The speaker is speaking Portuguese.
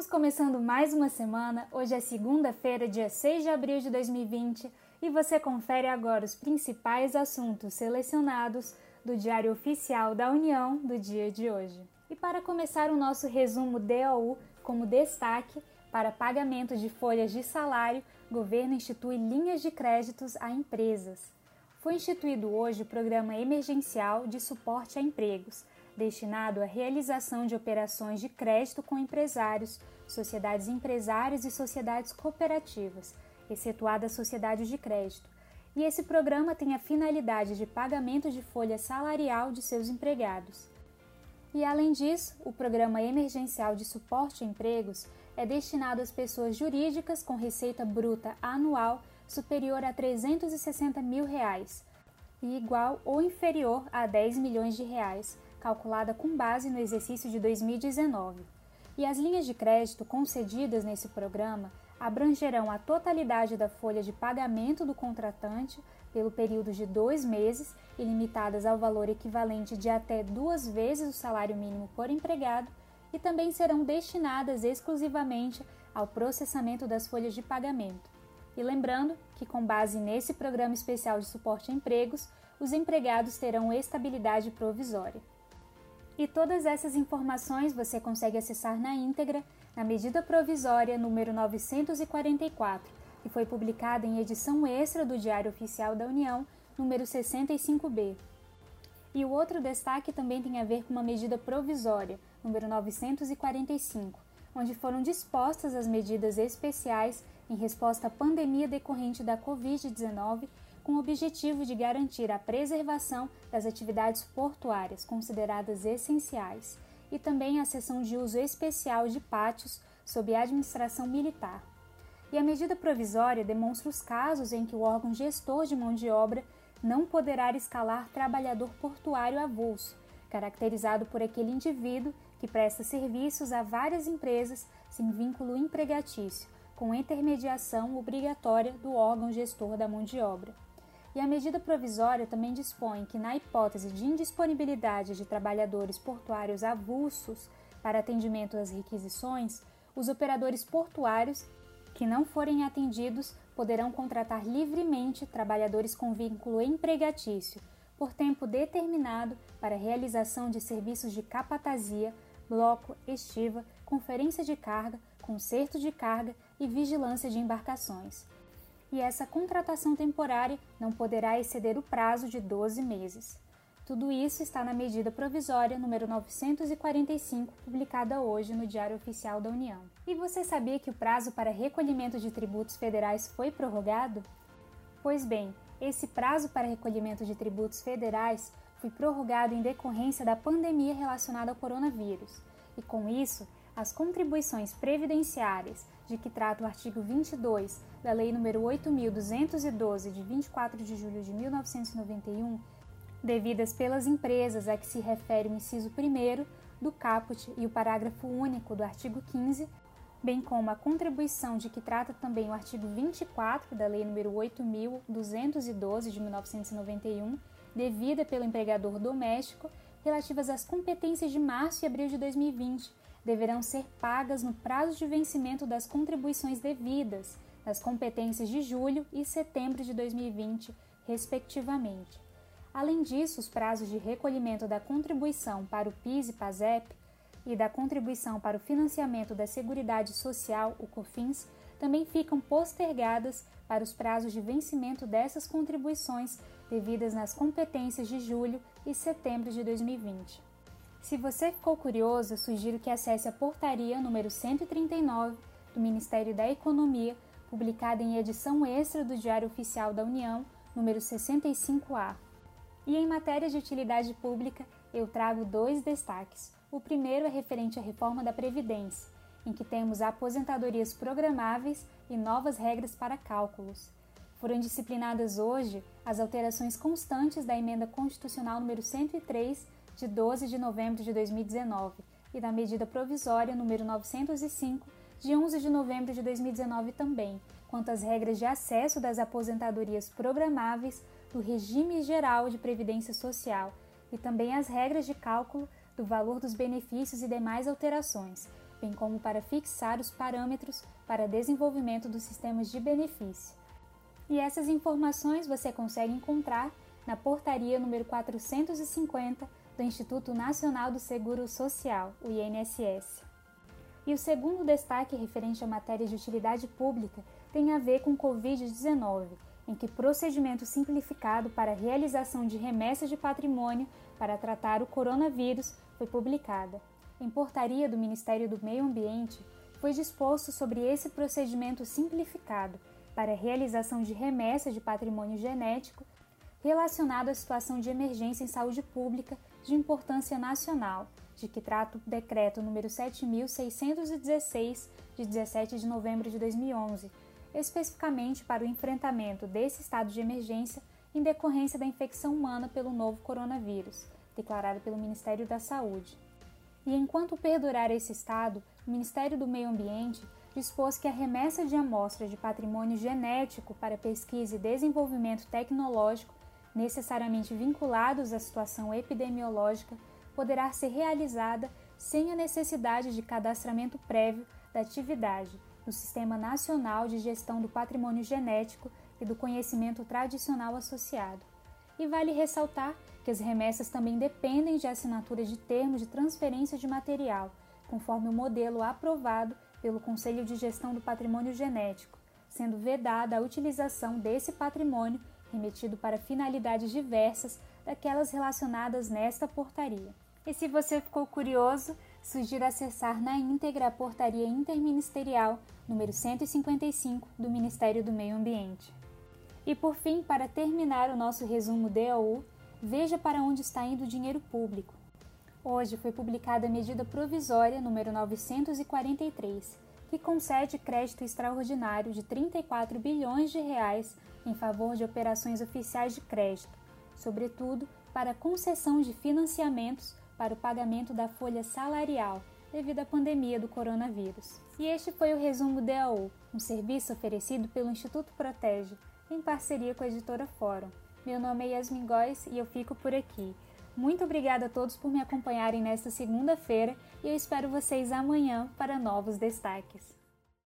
Estamos começando mais uma semana. Hoje é segunda-feira, dia 6 de abril de 2020, e você confere agora os principais assuntos selecionados do Diário Oficial da União do dia de hoje. E para começar o nosso resumo DOU, como destaque, para pagamento de folhas de salário, governo institui linhas de créditos a empresas. Foi instituído hoje o Programa Emergencial de Suporte a Empregos, destinado à realização de operações de crédito com empresários, sociedades empresárias e sociedades cooperativas, excetuadas sociedades de crédito. E esse programa tem a finalidade de pagamento de folha salarial de seus empregados. E além disso, o Programa Emergencial de Suporte a Empregos é destinado às pessoas jurídicas com receita bruta anual superior a 360 mil reais e igual ou inferior a 10 milhões de reais, calculada com base no exercício de 2019. E as linhas de crédito concedidas nesse programa abrangerão a totalidade da folha de pagamento do contratante pelo período de dois meses e limitadas ao valor equivalente de até duas vezes o salário mínimo por empregado e também serão destinadas exclusivamente ao processamento das folhas de pagamento. E lembrando que, com base nesse programa especial de suporte a empregos, os empregados terão estabilidade provisória. E todas essas informações você consegue acessar na íntegra na medida provisória número 944, que foi publicada em edição extra do Diário Oficial da União, número 65B. E o outro destaque também tem a ver com uma medida provisória, número 945, onde foram dispostas as medidas especiais em resposta à pandemia decorrente da Covid-19, com o objetivo de garantir a preservação das atividades portuárias consideradas essenciais e também a cessão de uso especial de pátios sob administração militar. E a medida provisória demonstra os casos em que o órgão gestor de mão de obra não poderá escalar trabalhador portuário avulso, caracterizado por aquele indivíduo que presta serviços a várias empresas sem vínculo empregatício, com intermediação obrigatória do órgão gestor da mão de obra. E a medida provisória também dispõe que, na hipótese de indisponibilidade de trabalhadores portuários avulsos para atendimento às requisições, os operadores portuários que não forem atendidos poderão contratar livremente trabalhadores com vínculo empregatício por tempo determinado para realização de serviços de capatazia, bloco, estiva, conferência de carga, conserto de carga e vigilância de embarcações. E essa contratação temporária não poderá exceder o prazo de 12 meses. Tudo isso está na medida provisória número 945, publicada hoje no Diário Oficial da União. E você sabia que o prazo para recolhimento de tributos federais foi prorrogado? Pois bem, esse prazo para recolhimento de tributos federais foi prorrogado em decorrência da pandemia relacionada ao coronavírus, e com isso, as contribuições previdenciárias de que trata o artigo 22 da Lei nº 8.212, de 24 de julho de 1991, devidas pelas empresas a que se refere o inciso 1 do caput e o parágrafo único do artigo 15, bem como a contribuição de que trata também o artigo 24 da Lei nº 8.212, de 1991, devida pelo empregador doméstico, relativas às competências de março e abril de 2020, deverão ser pagas no prazo de vencimento das contribuições devidas, nas competências de julho e setembro de 2020, respectivamente. Além disso, os prazos de recolhimento da contribuição para o PIS e PASEP e da contribuição para o financiamento da Seguridade Social, o COFINS, também ficam postergadas para os prazos de vencimento dessas contribuições devidas nas competências de julho e setembro de 2020. Se você ficou curioso, sugiro que acesse a portaria número 139 do Ministério da Economia, publicada em edição extra do Diário Oficial da União, número 65A. E em matéria de utilidade pública, eu trago dois destaques. O primeiro é referente à reforma da Previdência, em que temos aposentadorias programáveis e novas regras para cálculos. Foram disciplinadas hoje as alterações constantes da emenda constitucional número 103 de 12 de novembro de 2019 e da medida provisória número 905 de 11 de novembro de 2019 também, quanto às regras de acesso das aposentadorias programáveis do regime geral de previdência social e também as regras de cálculo do valor dos benefícios e demais alterações, bem como para fixar os parâmetros para desenvolvimento dos sistemas de benefício. E essas informações você consegue encontrar na portaria número 450 do Instituto Nacional do Seguro Social, o INSS. E o segundo destaque referente à matéria de utilidade pública tem a ver com Covid-19, em que procedimento simplificado para realização de remessas de patrimônio para tratar o coronavírus foi publicada. Em portaria do Ministério do Meio Ambiente, foi disposto sobre esse procedimento simplificado para realização de remessas de patrimônio genético relacionado à situação de emergência em saúde pública de importância nacional, de que trata o decreto número 7616 de 17 de novembro de 2011, especificamente para o enfrentamento desse estado de emergência em decorrência da infecção humana pelo novo coronavírus, declarado pelo Ministério da Saúde. E enquanto perdurar esse estado, o Ministério do Meio Ambiente dispôs que a remessa de amostras de patrimônio genético para pesquisa e desenvolvimento tecnológico necessariamente vinculados à situação epidemiológica poderá ser realizada sem a necessidade de cadastramento prévio da atividade no Sistema Nacional de Gestão do Patrimônio Genético e do Conhecimento Tradicional Associado. E vale ressaltar que as remessas também dependem de assinatura de termos de transferência de material, conforme o modelo aprovado pelo Conselho de Gestão do Patrimônio Genético, sendo vedada a utilização desse patrimônio remetido para finalidades diversas daquelas relacionadas nesta portaria. E se você ficou curioso, sugiro acessar na íntegra a portaria interministerial número 155 do Ministério do Meio Ambiente. E por fim, para terminar o nosso resumo DAU, veja para onde está indo o dinheiro público. Hoje foi publicada a medida provisória número 943, que concede crédito extraordinário de 34 bilhões de reais em favor de operações oficiais de crédito, sobretudo para concessão de financiamentos para o pagamento da folha salarial devido à pandemia do coronavírus. E este foi o resumo DAO, um serviço oferecido pelo Instituto Protege, em parceria com a editora Fórum. Meu nome é Yasmin Góes e eu fico por aqui. Muito obrigada a todos por me acompanharem nesta segunda-feira e eu espero vocês amanhã para novos destaques.